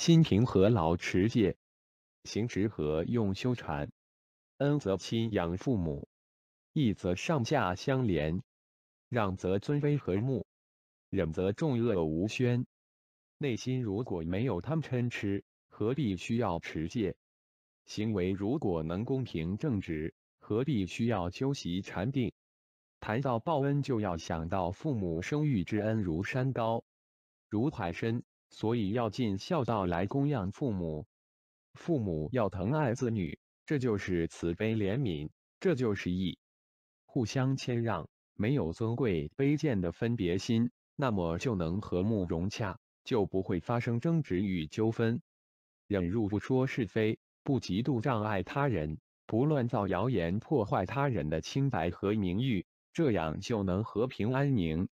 心平和劳持戒，行直和用修禅。恩则亲养父母，义则上下相连，让则尊卑和睦，忍则众恶无宣。内心如果没有贪嗔痴，何必需要持戒？行为如果能公平正直，何必需要修习禅定？谈到报恩，就要想到父母生育之恩如山高，如海深，所以要尽孝道来供养父母。父母要疼爱子女，这就是慈悲怜悯，这就是义。互相谦让，没有尊贵卑贱的分别心，那么就能和睦融洽，就不会发生争执与纠纷。忍辱不说是非，不嫉妒障碍他人，不乱造谣言破坏他人的清白和名誉。这样就能和平安宁，